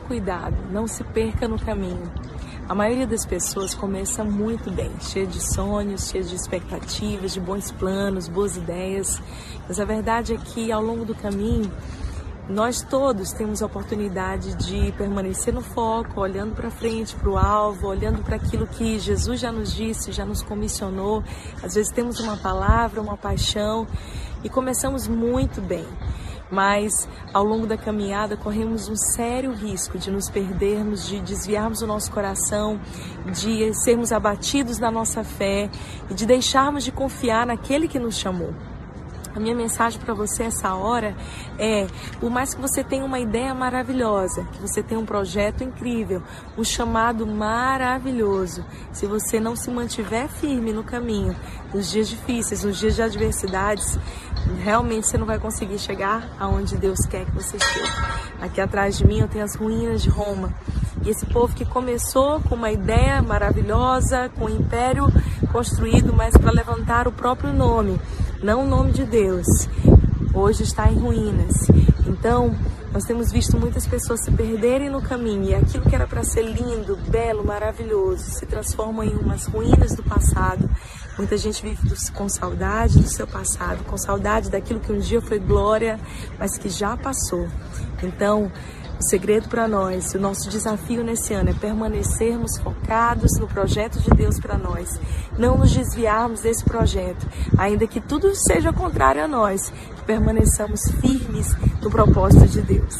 cuidado, não se perca no caminho. A maioria das pessoas começa muito bem, cheia de sonhos, cheia de expectativas, de bons planos, boas ideias. Mas a verdade é que ao longo do caminho, nós todos temos a oportunidade de permanecer no foco, olhando para frente, para o alvo, olhando para aquilo que Jesus já nos disse, já nos comissionou. Às vezes temos uma palavra, uma paixão e começamos muito bem mas ao longo da caminhada corremos um sério risco de nos perdermos, de desviarmos o nosso coração, de sermos abatidos na nossa fé e de deixarmos de confiar naquele que nos chamou. A minha mensagem para você essa hora é: por mais que você tenha uma ideia maravilhosa, que você tenha um projeto incrível, um chamado maravilhoso, se você não se mantiver firme no caminho, nos dias difíceis, nos dias de adversidades, realmente você não vai conseguir chegar aonde Deus quer que você chegue. Aqui atrás de mim eu tenho as ruínas de Roma. E esse povo que começou com uma ideia maravilhosa, com um império construído, mas para levantar o próprio nome não o nome de Deus, hoje está em ruínas. Então, nós temos visto muitas pessoas se perderem no caminho e aquilo que era para ser lindo, belo, maravilhoso se transforma em umas ruínas do passado. Muita gente vive com saudade do seu passado, com saudade daquilo que um dia foi glória, mas que já passou. Então, o segredo para nós, o nosso desafio nesse ano é permanecermos focados no projeto de Deus para nós, não nos desviarmos desse projeto, ainda que tudo seja contrário a nós, que permaneçamos firmes no propósito de Deus.